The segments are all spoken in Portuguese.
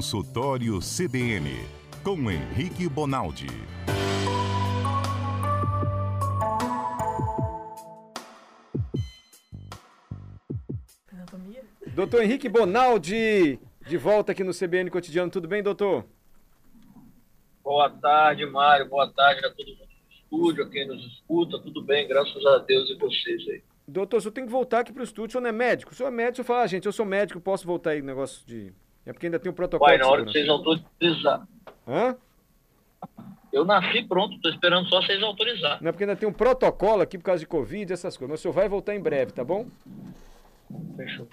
Consultório CBN, com Henrique Bonaldi. Anatomia? Doutor Henrique Bonaldi, de volta aqui no CBN Cotidiano. Tudo bem, doutor? Boa tarde, Mário. Boa tarde a todo mundo no estúdio, a quem nos escuta. Tudo bem, graças a Deus e vocês aí. Doutor, o senhor tem que voltar aqui pro estúdio, o senhor não é médico? O senhor é médico, o senhor fala, ah, gente, eu sou médico, posso voltar aí, negócio de... É porque ainda tem um protocolo de na hora que vocês autorizarem. Hã? Eu nasci pronto, estou esperando só vocês autorizar. Não é porque ainda tem um protocolo aqui por causa de Covid, essas coisas. Mas o senhor vai voltar em breve, tá bom? Fechou.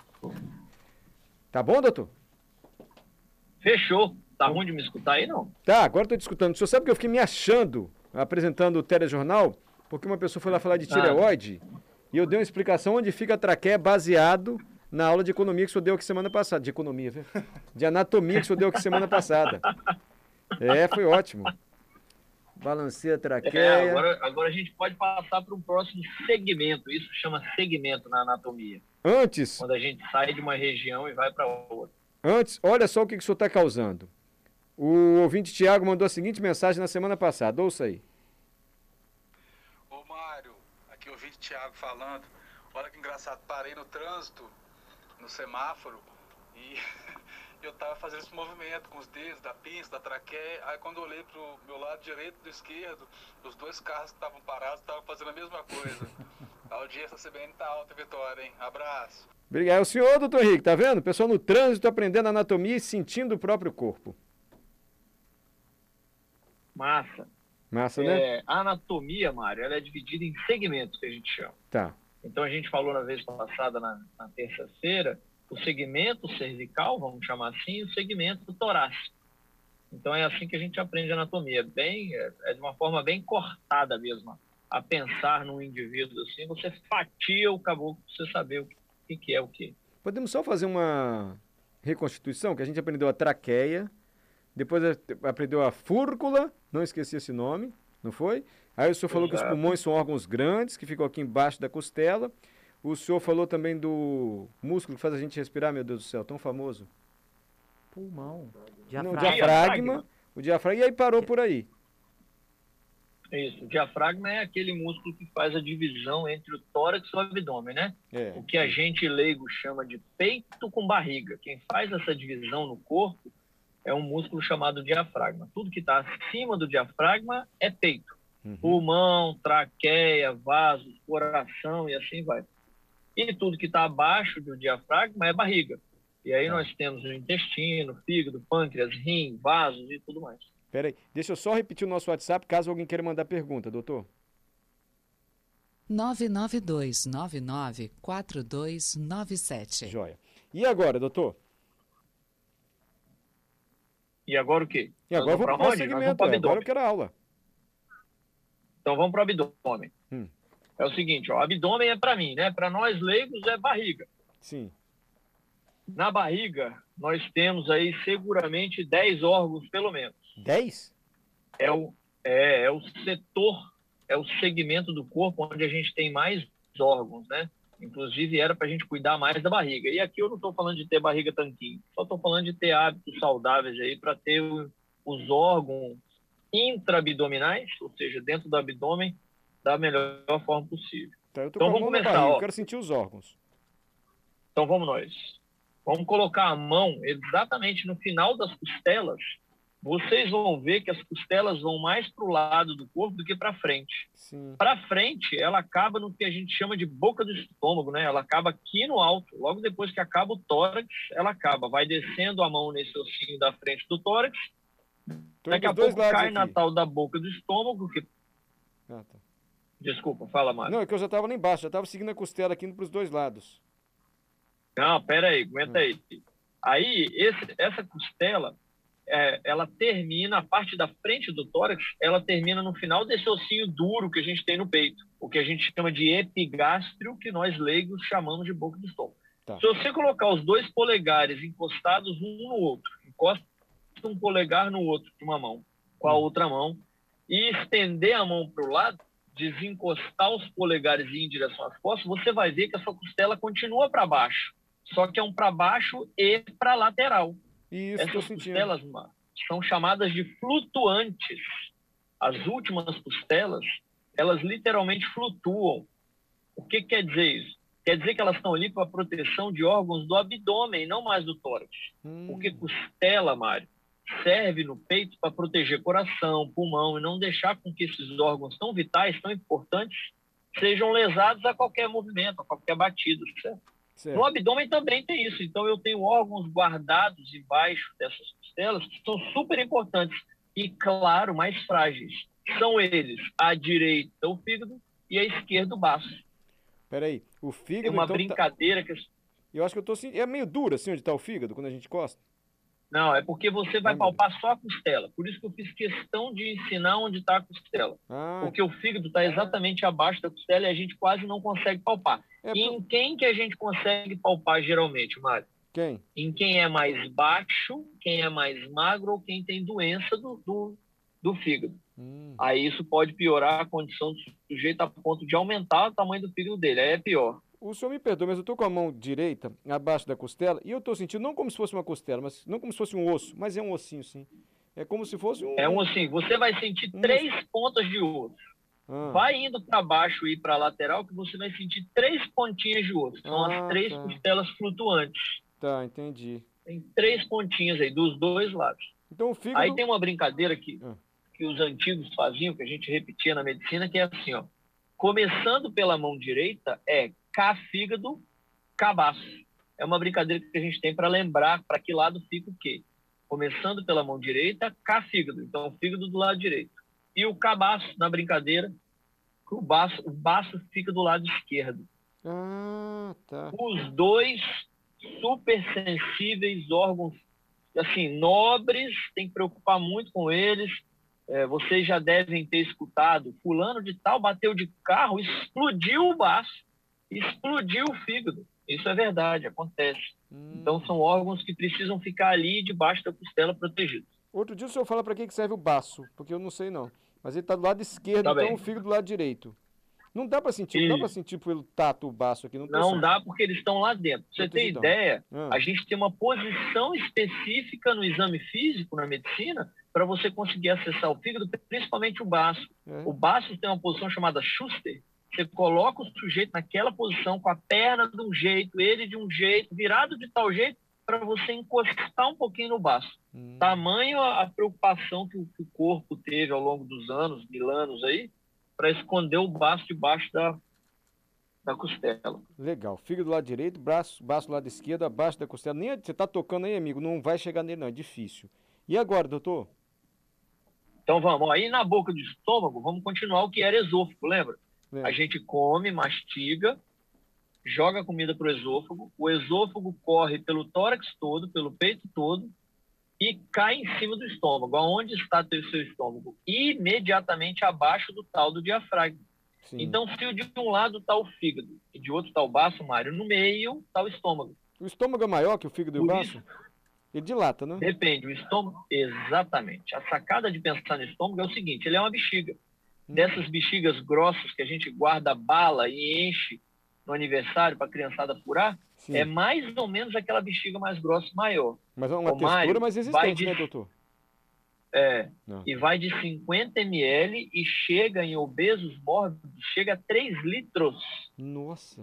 Tá bom, doutor? Fechou. Tá ruim de me escutar aí, não? Tá, agora eu tô te escutando. O senhor sabe que eu fiquei me achando apresentando o telejornal? Porque uma pessoa foi lá falar de tireoide e eu dei uma explicação onde fica a traqueia baseado na aula de economia que o senhor deu aqui semana passada. De economia, viu? De anatomia que o senhor deu aqui semana passada. É, foi ótimo. Balancei a É, traqueia. agora, agora a gente pode passar para um próximo segmento. Isso chama segmento na anatomia. Antes, Quando a gente sai de uma região e vai para outra. antes, olha só o que, que o senhor está causando. O ouvinte Tiago mandou a seguinte mensagem na semana passada. Ouça aí. Ô Mário, aqui é o ouvinte Thiago falando. Olha que engraçado, parei no trânsito, no semáforo, e eu tava fazendo esse movimento com os dedos da pinça, da traqueia. Aí quando eu olhei pro meu lado direito e do esquerdo, os dois carros que estavam parados estavam fazendo a mesma coisa. A audiência CBN tá alta, Vitória, hein? Abraço. Obrigado. É o senhor, doutor Henrique, tá vendo? O pessoal no trânsito aprendendo anatomia e sentindo o próprio corpo. Massa. Massa, né? É, a anatomia, Mário, ela é dividida em segmentos, que a gente chama. Tá. Então a gente falou na vez passada, na, na terça-feira, o segmento cervical, vamos chamar assim, e o segmento torácico. Então é assim que a gente aprende anatomia, bem, é, é de uma forma bem cortada mesmo. A pensar num indivíduo assim, você fatia o caboclo para você saber o que, que é o que. Podemos só fazer uma reconstituição, que a gente aprendeu a traqueia, depois aprendeu a fúrcula, não esqueci esse nome, não foi? Aí o senhor falou que os Exato. pulmões são órgãos grandes, que ficam aqui embaixo da costela. O senhor falou também do músculo que faz a gente respirar, meu Deus do céu, tão famoso. Pulmão. Não, Diafragma. diafragma, o diafragma, e aí parou por aí. Isso, o diafragma é aquele músculo que faz a divisão entre o tórax e o abdômen, né? É. o que a gente leigo chama de peito com barriga. Quem faz essa divisão no corpo é um músculo chamado diafragma. Tudo que está acima do diafragma é peito. Uhum. Pulmão, traqueia, vasos, coração e assim vai. E tudo que está abaixo do diafragma é barriga. E aí Tá. nós temos o intestino, fígado, pâncreas, rim, vasos e tudo mais. Peraí, deixa eu só repetir o nosso WhatsApp, caso alguém queira mandar pergunta, doutor. 992994297. Joia. E agora, doutor? E agora o quê? E agora vamos para o segmento, pro é, agora eu quero a aula. Então vamos para o abdômen. Hum. É o seguinte, ó, abdômen é para mim, né? Para nós leigos é barriga. Sim. Na barriga, nós temos aí seguramente 10 órgãos, pelo menos. 10? É o, é, é o setor, é o segmento do corpo onde a gente tem mais órgãos, né? Inclusive, era para a gente cuidar mais da barriga. E aqui eu não estou falando de ter barriga tanquinho, só estou falando de ter hábitos saudáveis aí para ter os órgãos intraabdominais, ou seja, dentro do abdômen, da melhor forma possível. Tá, eu tô Então com a vamos começar, barriga, ó. eu quero sentir os órgãos. Então vamos nós. Vamos colocar a mão exatamente no final das costelas. Vocês vão ver que as costelas vão mais para o lado do corpo do que para frente. Para frente, ela acaba no que a gente chama de boca do estômago, né? Ela acaba aqui no alto. Logo depois que acaba o tórax, ela acaba. Vai descendo a mão nesse ossinho da frente do tórax. Tô Daqui a pouco cai na aqui. tal da boca do estômago. Que... Ah, tá. Desculpa, fala mais. Não, é que eu já tava lá embaixo, já tava seguindo a costela aqui indo pros dois lados. Não, pera aí, Hum. aguenta aí. Aí, esse- essa costela, é, ela termina, a parte da frente do tórax, ela termina no final desse ossinho duro que a gente tem no peito, o que a gente chama de epigástrio, que nós leigos chamamos de boca do estômago. Tá. Se você colocar os dois polegares encostados um no outro, encosta um polegar no outro de uma mão, com a Hum. outra mão, e estender a mão para o lado, desencostar os polegares e ir em direção às costas, você vai ver que a sua costela continua para baixo. Só que é um para baixo e para lateral. Isso, Essas costelas Mar, são chamadas de flutuantes. As últimas costelas, elas literalmente flutuam. O que quer dizer isso? Quer dizer que elas estão ali para proteção de órgãos do abdômen, não mais do tórax. Hum, Porque costela, Mário, serve no peito para proteger coração, pulmão e não deixar com que esses órgãos tão vitais, tão importantes, sejam lesados a qualquer movimento, a qualquer batida. Certo? certo. No abdômen também tem isso. Então eu tenho órgãos guardados embaixo dessas costelas que são super importantes e, claro, mais frágeis. São eles a direita o fígado e a esquerda o baço. Peraí, o fígado. Tem uma então, tá- brincadeira que Eu acho que eu tô sentindo. É meio duro assim onde tá o fígado, quando a gente encosta. Não, é porque você vai Ah, palpar só a costela. Por isso que eu fiz questão de ensinar onde está a costela. Ah, Porque o fígado está exatamente abaixo da costela e a gente quase não consegue palpar. é E em quem que a gente consegue palpar geralmente, Mário? quem? Em quem é mais baixo, quem é mais magro ou quem tem doença do, do, do fígado. Hum, Aí isso pode piorar a condição do sujeito a ponto de aumentar o tamanho do fígado dele. Aí é pior. O senhor me perdoa, mas eu tô com a mão direita abaixo da costela e eu tô sentindo não como se fosse uma costela, mas não como se fosse um osso, mas é um ossinho sim. É como se fosse um. É um assim, você vai sentir Hum. três pontas de osso. Ah, Vai indo para baixo e para lateral que você vai sentir três pontinhas de osso. São Ah, as três tá. costelas flutuantes. Tá, entendi. Tem três pontinhas aí, dos dois lados. Então fígado. Aí tem uma brincadeira que, Ah. que os antigos faziam, que a gente repetia na medicina, que é assim, ó. Começando pela mão direita, é cá fígado, cabaço. É uma brincadeira que a gente tem para lembrar para que lado fica o quê. Começando pela mão direita, cá fígado. Então, o fígado do lado direito. E o cabaço, na brincadeira, o baço, o baço fica do lado esquerdo. Ah, tá. Os dois super sensíveis, órgãos assim nobres, tem que preocupar muito com eles. É, vocês já devem ter escutado, fulano de tal bateu de carro, explodiu o baço, explodiu o fígado. Isso é verdade, acontece. Hum. Então são órgãos que precisam ficar ali debaixo da costela protegidos. Outro dia o senhor fala pra que serve o baço, porque eu não sei não. Mas ele tá do lado esquerdo, Tá então bem. o fígado do lado direito. Não dá pra sentir, não dá Isso. sentir pelo tato o baço aqui, não Não sentindo. dá porque eles estão lá dentro. Pra você ter então? ideia, Ah, A gente tem uma posição específica no exame físico, na medicina, para você conseguir acessar o fígado, principalmente o baço. é. O baço tem uma posição chamada Schuster. Você coloca o sujeito naquela posição, com a perna de um jeito, ele de um jeito, virado de tal jeito, para você encostar um pouquinho no baço. Hum. Tamanho a a preocupação que o, que o corpo teve ao longo dos anos, mil anos aí, para esconder o baço debaixo da, da costela. Legal. Fígado do lado direito, braço, baço do lado esquerdo, abaixo da costela. Nem você tá tocando aí, amigo, não vai chegar nele não, é difícil. E agora, doutor? Então vamos, aí na boca do estômago, vamos continuar o que era esôfago, lembra? Lembra? A gente come, mastiga, joga a comida para o esôfago, o esôfago corre pelo tórax todo, pelo peito todo e cai em cima do estômago. Aonde está o seu estômago? Imediatamente abaixo do tal do diafragma. Sim. Então, se de um lado está o fígado e de outro está o baço, Mário, no meio está o estômago. O estômago é maior que o fígado e o baço? Ele dilata, né? Depende, o estômago. Exatamente. A sacada de pensar no estômago é o seguinte: ele é uma bexiga. Dessas bexigas grossas que a gente guarda bala e enche no aniversário para a criançada furar, Sim. é mais ou menos aquela bexiga mais grossa, maior. Mas é uma textura mais vai resistente, de- né, doutor? É, Não. e vai de 50 ml e chega em obesos mórbidos, chega a 3 litros. Nossa.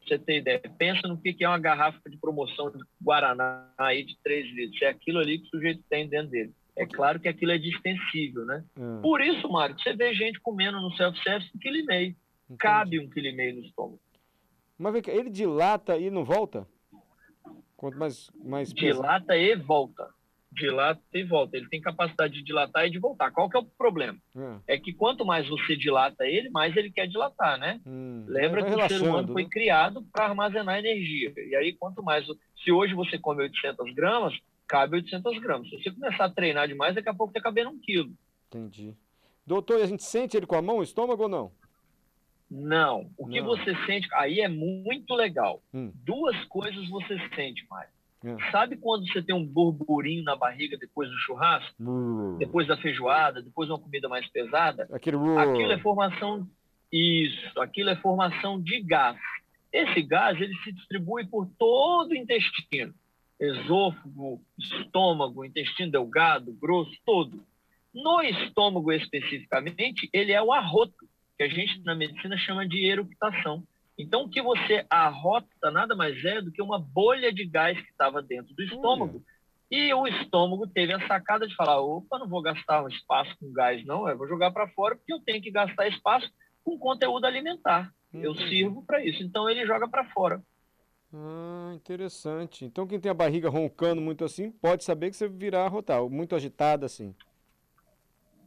Pra você ter ideia. Pensa no que que é uma garrafa de promoção de Guaraná aí de 3 litros. É aquilo ali que o sujeito tem dentro dele. É claro que aquilo é distensível, né? Ah, Por isso, Mário, você vê gente comendo no self-service um quilo e meio. entendi. Cabe um quilo e meio no estômago. Mas vem cá, ele dilata e não volta? Quanto mais, mais. Dilata e volta. Dilata e volta. Ele tem capacidade de dilatar e de voltar. Qual que é o problema? Ah, É que quanto mais você dilata ele, mais ele quer dilatar, né? hum. Lembra que o ser humano relaxando, foi né? criado para armazenar energia. E aí, quanto mais. Se hoje você come 800 gramas, cabe 800 gramas. Se você começar a treinar demais, daqui a pouco está cabendo um quilo. Entendi. Doutor, a gente sente ele com a mão, o estômago ou não? Não. O que Não. você sente. Aí é muito legal. Hum. Duas coisas você sente, Mário. É. Sabe quando você tem um burburinho na barriga depois do churrasco? Depois da feijoada, depois de uma comida mais pesada? Aquele... Aquilo é formação. Isso, aquilo é formação de gás. Esse gás ele se distribui por todo o intestino. Esôfago, estômago, intestino delgado, grosso, todo. No estômago especificamente, ele é o arroto, que a gente na medicina chama de eructação. Então, o que você arrota nada mais é do que uma bolha de gás que estava dentro do estômago. E o estômago teve a sacada de falar: opa, não vou gastar um espaço com gás, não, eu vou jogar para fora, porque eu tenho que gastar espaço com conteúdo alimentar. Eu Entendi. sirvo para isso. Então, ele joga para fora. Ah, interessante. Então quem tem a barriga roncando muito assim, pode saber que você virá arrotar, ou muito agitada assim.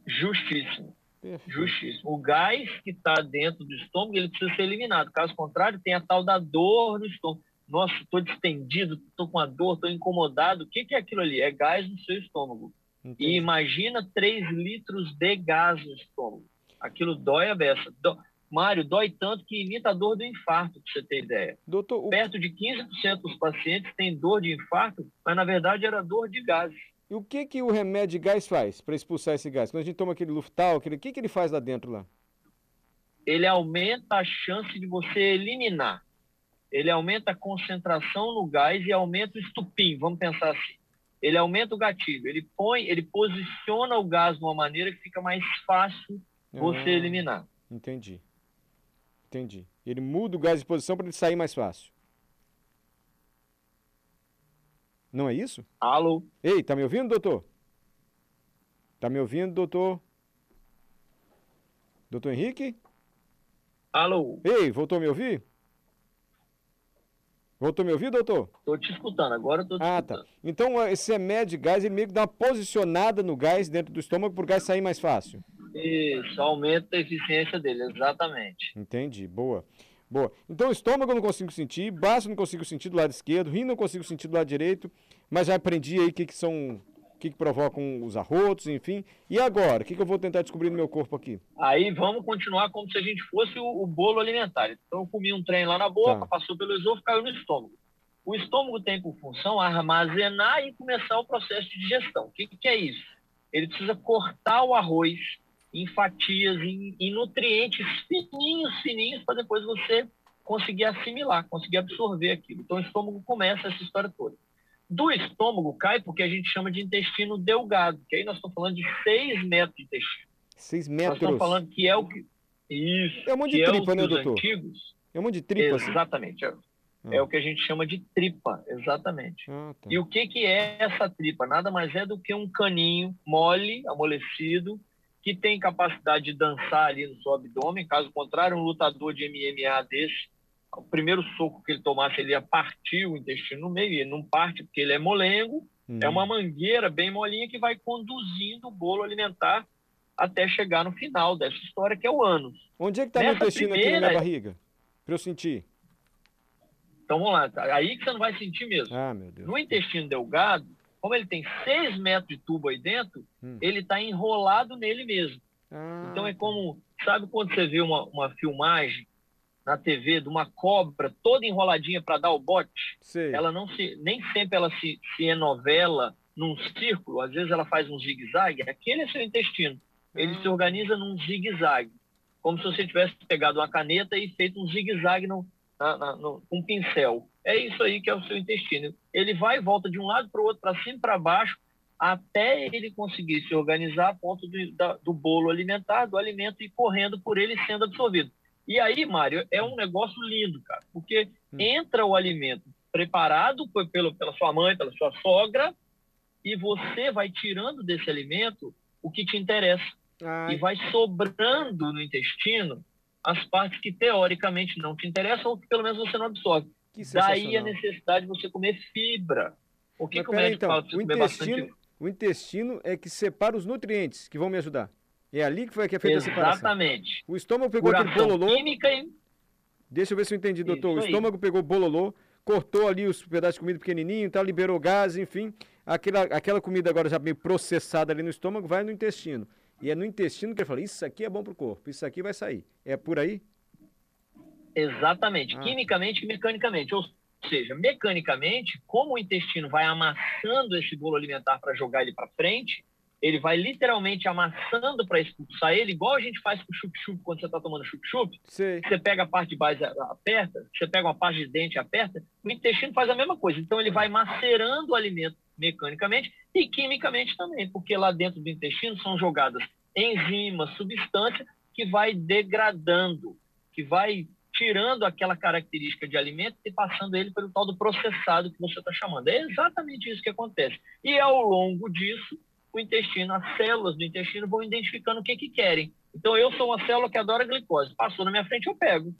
Justíssimo. Perfeito. Justíssimo. O gás que está dentro do estômago, ele precisa ser eliminado. Caso contrário, tem a tal da dor no estômago. Nossa, estou distendido, estou com a dor, estou incomodado. O que, que é aquilo ali? É gás no seu estômago. Entendi. E imagina 3 litros de gás no estômago. Aquilo dói a beça. Dó... Mário, dói tanto que imita a dor do infarto, para você ter ideia. Doutor, o, Perto de 15% dos pacientes têm dor de infarto, mas na verdade era dor de gases. e o que que o remédio de gás faz para expulsar esse gás? Quando a gente toma aquele Luftal, aquele, o que que ele faz lá dentro lá? ele aumenta a chance de você eliminar. Ele aumenta a concentração no gás e aumenta o estupim, vamos pensar assim. Ele aumenta o gatilho, ele põe, ele posiciona o gás de uma maneira que fica mais fácil você Ah, eliminar. Entendi. Entendi. Ele muda o gás de posição para ele sair mais fácil. Não é isso? Alô? Ei, tá me ouvindo, doutor? Tá me ouvindo, doutor? Doutor Henrique? Alô? Ei, voltou a me ouvir? Voltou a me ouvir, doutor? Tô te escutando, agora tô te Ah, tá. escutando. Então, esse remédio de gás, ele meio que dá uma posicionada no gás dentro do estômago para o gás sair mais fácil. Isso, aumenta a eficiência dele, exatamente. Entendi, boa. Boa. Então, o estômago eu não consigo sentir, baço eu não consigo sentir do lado esquerdo, rim não consigo sentir do lado direito, mas já aprendi aí o que, que são, o que, que provocam os arrotos, enfim. E agora, o que, que eu vou tentar descobrir no meu corpo aqui? Aí vamos continuar como se a gente fosse o, o bolo alimentar. Então eu comi um trem lá na boca, Tá. passou pelo esôfago, caiu no estômago. O estômago tem por função armazenar e começar o processo de digestão. O que, que é isso? Ele precisa cortar o arroz em fatias, em, em nutrientes fininhos, fininhos, para depois você conseguir assimilar, conseguir absorver aquilo. Então o estômago começa essa história toda. Do estômago cai porque a gente chama de intestino delgado, que aí nós estamos falando de 6 metros de intestino. Seis Nós metros. estamos falando que é o que. Isso. É um monte de que tripa, é né, doutor? antigos. É um monte de tripa, assim. Exatamente. É, é o que a gente chama de tripa, exatamente. Ah, tá. E o que, que é essa tripa? Nada mais é do que um caninho mole, amolecido, que tem capacidade de dançar ali no seu abdômen. Caso contrário, um lutador de MMA desse, o primeiro soco que ele tomasse, ele ia partir o intestino no meio, e ele não parte porque ele é molengo, Hum. é uma mangueira bem molinha que vai conduzindo o bolo alimentar até chegar no final dessa história, que é o ânus. Onde é que tá meu intestino aqui na minha primeira- barriga? Pra eu sentir. Então vamos lá, tá? aí que você não vai sentir mesmo. Ah, meu Deus. No intestino delgado, como ele tem 6 metros de tubo aí dentro, Hum. ele está enrolado nele mesmo. Ah, Então é como, sabe quando você vê uma, uma filmagem na TV de uma cobra toda enroladinha para dar o bote? sei. Ela não se, nem sempre ela se, se enovela num círculo, às vezes ela faz um zigue-zague. Aquele é seu intestino. Ele Ah. se organiza num zigue-zague, como se você tivesse pegado uma caneta e feito um zigue-zague no, na- na- no- com um pincel. É isso aí que é o seu intestino. Ele vai e volta de um lado para o outro, para cima e para baixo, até ele conseguir se organizar a ponto do, da- do bolo alimentar, do alimento ir correndo por ele e sendo absorvido. E aí, Mário, é um negócio lindo, cara, porque Hum. entra o alimento preparado por- pelo, pela sua mãe, pela sua sogra, e você vai tirando desse alimento o que te interessa Ai, e vai sobrando no intestino as partes que teoricamente não te interessam ou que pelo menos você não absorve. Que Daí a necessidade de você comer fibra. O que, Mas que o médico então, fala o comer bastante intestino, o intestino é que separa os nutrientes que vão me ajudar. É ali que foi que é feita a separação. Exatamente. O estômago pegou aquele Curação bololô, química e deixa eu ver se eu entendi, doutor. O Isso aí. estômago pegou bololô, cortou ali os pedaços de comida pequenininho, tá, liberou gás, enfim. Aquela, aquela comida agora já meio processada ali no estômago vai no intestino. E é no intestino que ele fala, isso aqui é bom pro corpo, isso aqui vai sair. É por aí? Exatamente, Ah. quimicamente e mecanicamente. Ou seja, mecanicamente, como o intestino vai amassando esse bolo alimentar para jogar ele para frente, ele vai literalmente amassando para expulsar ele, igual a gente faz com o chup-chup quando você está tomando chup-chup. Você pega a parte de base aperta, você pega uma parte de dente aperta, o intestino faz a mesma coisa. Então ele vai macerando o alimento mecanicamente e quimicamente também, porque lá dentro do intestino são jogadas enzimas, substâncias que vai degradando, que vai tirando aquela característica de alimento e passando ele pelo tal do processado que você está chamando. É exatamente isso que acontece. E ao longo disso, o intestino, as células do intestino vão identificando o que, que querem. Então, eu sou uma célula que adora glicose. Passou na minha frente, eu pego.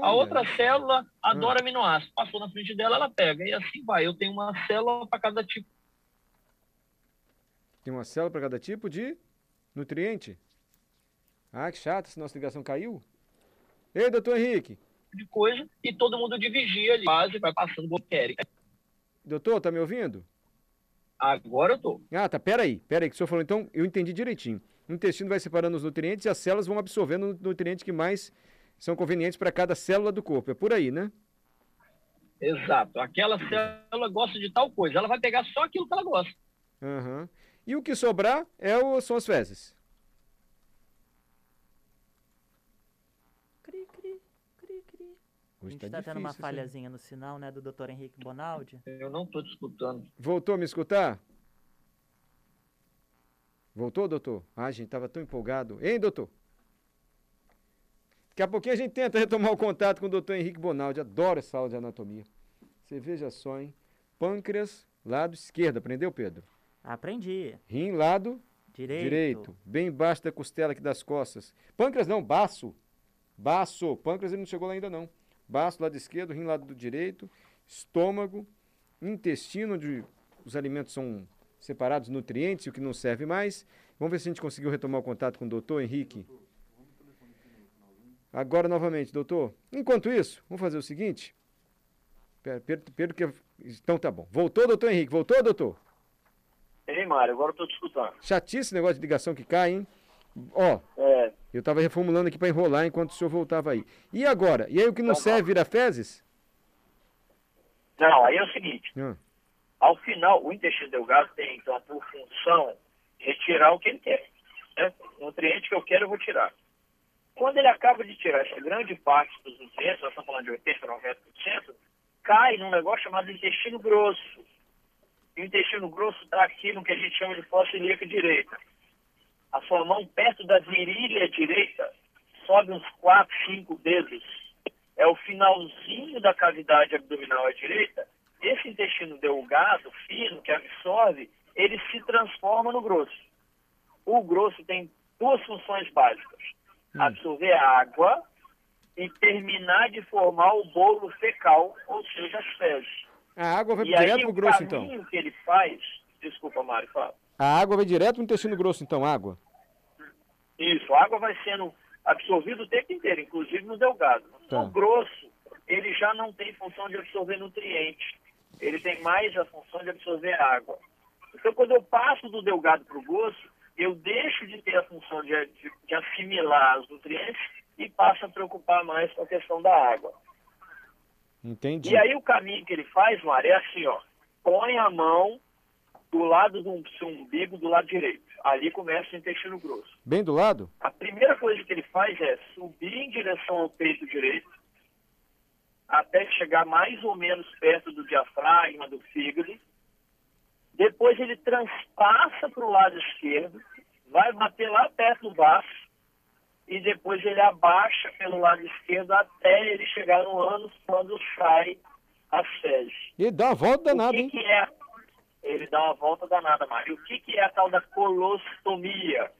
A outra célula adora hum. aminoácido. Passou na frente dela, ela pega. E assim vai. Eu tenho uma célula para cada tipo. Tem uma célula para cada tipo de nutriente? Ah, que chato, se nossa ligação caiu. Ei, doutor Henrique. De coisa, e todo mundo dividia ali, quase vai passando o que querem. Doutor, tá me ouvindo? Agora eu tô. Ah, tá. Peraí, peraí, que o senhor falou, então eu entendi direitinho. O intestino vai separando os nutrientes e as células vão absorvendo os nutrientes que mais são convenientes para cada célula do corpo. É por aí, né? Exato. Aquela célula gosta de tal coisa. Ela vai pegar só aquilo que ela gosta. Uhum. E o que sobrar é o, são as fezes. A gente está tá tendo uma falhazinha no sinal, né, do Dr. Henrique Bonaldi. Eu não estou te escutando. Voltou a me escutar? Voltou, doutor? Ah, a gente estava tão empolgado. Hein, doutor? Daqui a pouquinho a gente tenta retomar o contato com o doutor Henrique Bonaldi. Adoro essa aula de anatomia. Você veja só, hein? Pâncreas, lado esquerdo. Aprendeu, Pedro? Aprendi. Rim, lado direito. direito. Bem embaixo da costela aqui das costas. Pâncreas não, baço. Baço. Pâncreas ele não chegou lá ainda não baço lado esquerdo, rim lado do direito, estômago, intestino, onde os alimentos são separados, nutrientes e o que não serve mais. Vamos ver se a gente conseguiu retomar o contato com o doutor Henrique. Agora novamente, doutor. Enquanto isso, vamos fazer o seguinte. Pedro, Pedro que... Então tá bom. Voltou, doutor Henrique? Voltou, doutor? Ei, Mário, agora eu tô te escutando. Chatice esse negócio de ligação que cai, hein? Ó, é. Eu estava reformulando aqui para enrolar enquanto o senhor voltava aí. E agora? E aí o que não então, serve vira fezes? Não, aí é o seguinte. Hum. Ao final, o intestino delgado tem, então, por função, retirar o que ele quer. Né? O nutriente que eu quero, eu vou tirar. Quando ele acaba de tirar essa grande parte dos nutrientes, nós estamos falando de 80%, 90%, cai num negócio chamado intestino grosso. E o intestino grosso está aqui no que a gente chama de fossa ilíaca direita a sua mão perto da virilha direita, sobe uns 4, 5 dedos, é o finalzinho da cavidade abdominal à direita, esse intestino delgado, fino, que absorve, ele se transforma no grosso. O grosso tem duas funções básicas: hum. absorver água e terminar de formar o bolo fecal, ou seja, as fezes. A água vai e direto para o grosso, então? O caminho que ele faz... Desculpa, Mário, fala. A água vai direto no intestino grosso, então, água? Isso, a água vai sendo absorvida o tempo inteiro, inclusive no delgado. Tá. No grosso, ele já não tem função de absorver nutrientes. Ele tem mais a função de absorver água. Então, quando eu passo do delgado para o grosso, eu deixo de ter a função de, de, de assimilar os nutrientes e passo a preocupar mais com a questão da água. Entendi. E aí o caminho que ele faz, Mário, é assim, ó. Põe a mão do lado do seu umbigo, do lado direito. Ali começa o intestino grosso. Bem do lado? A primeira coisa que ele faz é subir em direção ao peito direito, até chegar mais ou menos perto do diafragma, do fígado. Depois ele transpassa para o lado esquerdo, vai bater lá perto do baço, e depois ele abaixa pelo lado esquerdo até ele chegar no ânus, quando sai as fezes. E dá a volta danada, o? Que é ele dá uma volta danada, Mário. O que, que é a tal da colostomia?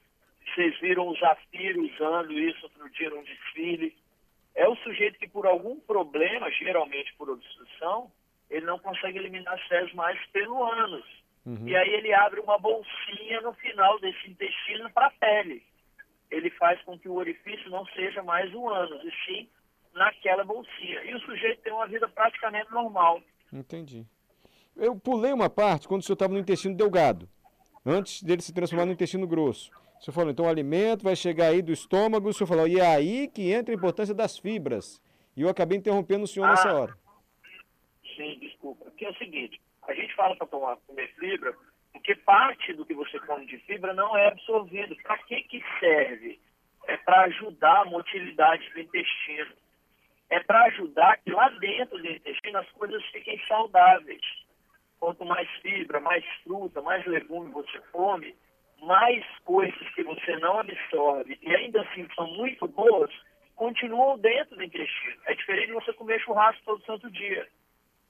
Vocês viram o Zafiro usando isso outro dia num desfile. É o sujeito que, por algum problema, geralmente por obstrução, ele não consegue eliminar as fezes mais pelo ânus. Uhum. E aí ele abre uma bolsinha no final desse intestino para a pele. Ele faz com que o orifício não seja mais o ânus, e sim naquela bolsinha. E o sujeito tem uma vida praticamente normal. Entendi. Eu pulei uma parte quando o senhor estava no intestino delgado, antes dele se transformar no intestino grosso. O senhor falou, então o alimento vai chegar aí do estômago, o senhor falou, e é aí que entra a importância das fibras. E eu acabei interrompendo o senhor ah, nessa hora. Sim, desculpa. Porque é o seguinte, a gente fala para comer fibra Porque parte do que você come de fibra não é absorvido. Para que, que serve? É para ajudar a motilidade do intestino. É para ajudar que lá dentro do intestino as coisas fiquem saudáveis. Quanto mais fibra, mais fruta, mais legume você come, mais coisas que você não absorve e ainda assim são muito boas, continuam dentro do intestino. É diferente de você comer churrasco todo santo dia.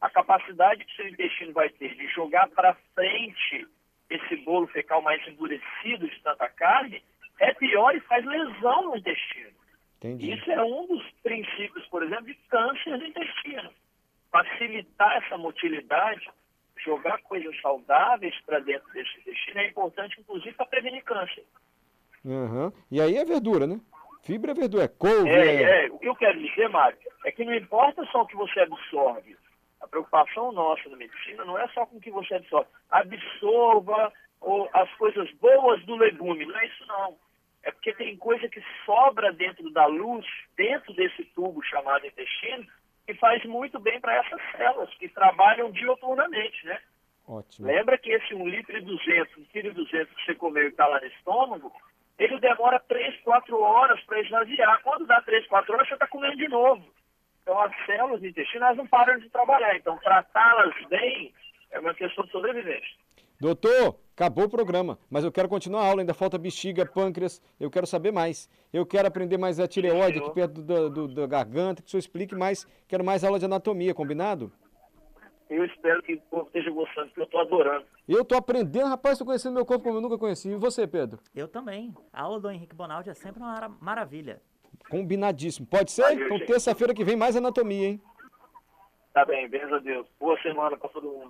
A capacidade que seu intestino vai ter de jogar para frente esse bolo fecal mais endurecido de tanta carne é pior e faz lesão no intestino. Entendi. Isso é um dos princípios, por exemplo, de câncer do intestino. Facilitar essa motilidade, jogar coisas saudáveis para dentro desse intestino é importante, inclusive, para prevenir câncer. Uhum. E aí é verdura, né? Fibra é verdura, é couve. É, é... é, o que eu quero dizer, Mário, é que não importa só o que você absorve. A preocupação nossa na medicina não é só com o que você absorve. Absorva ou as coisas boas do legume. Não é isso, não. É porque tem coisa que sobra dentro da luz, dentro desse tubo chamado intestino, que faz muito bem para essas células que trabalham dioturnamente, né? Ótimo. Lembra que esse 1 litro e 200, 1 quilo e 200 que você comeu e está lá no estômago, ele demora 3, 4 horas para esvaziar. Quando dá 3, 4 horas, você está comendo de novo. Então, as células intestinais não param de trabalhar. Então, tratá-las bem é uma questão de sobrevivência. Doutor, acabou o programa, mas eu quero continuar a aula. Ainda falta bexiga, pâncreas. Eu quero saber mais. Eu quero aprender mais a tireoide aqui perto do, do, da garganta, que o senhor explique mais. Quero mais aula de anatomia, combinado? Eu espero que o povo esteja gostando, porque eu estou adorando. Eu estou aprendendo, rapaz, estou conhecendo meu corpo como eu nunca conheci. E você, Pedro? Eu também. A aula do Henrique Bonaldi é sempre uma maravilha. Combinadíssimo. Pode ser? Valeu, então, terça-feira que vem, mais anatomia, hein? Tá bem, beijo a Deus. Boa semana para todo mundo.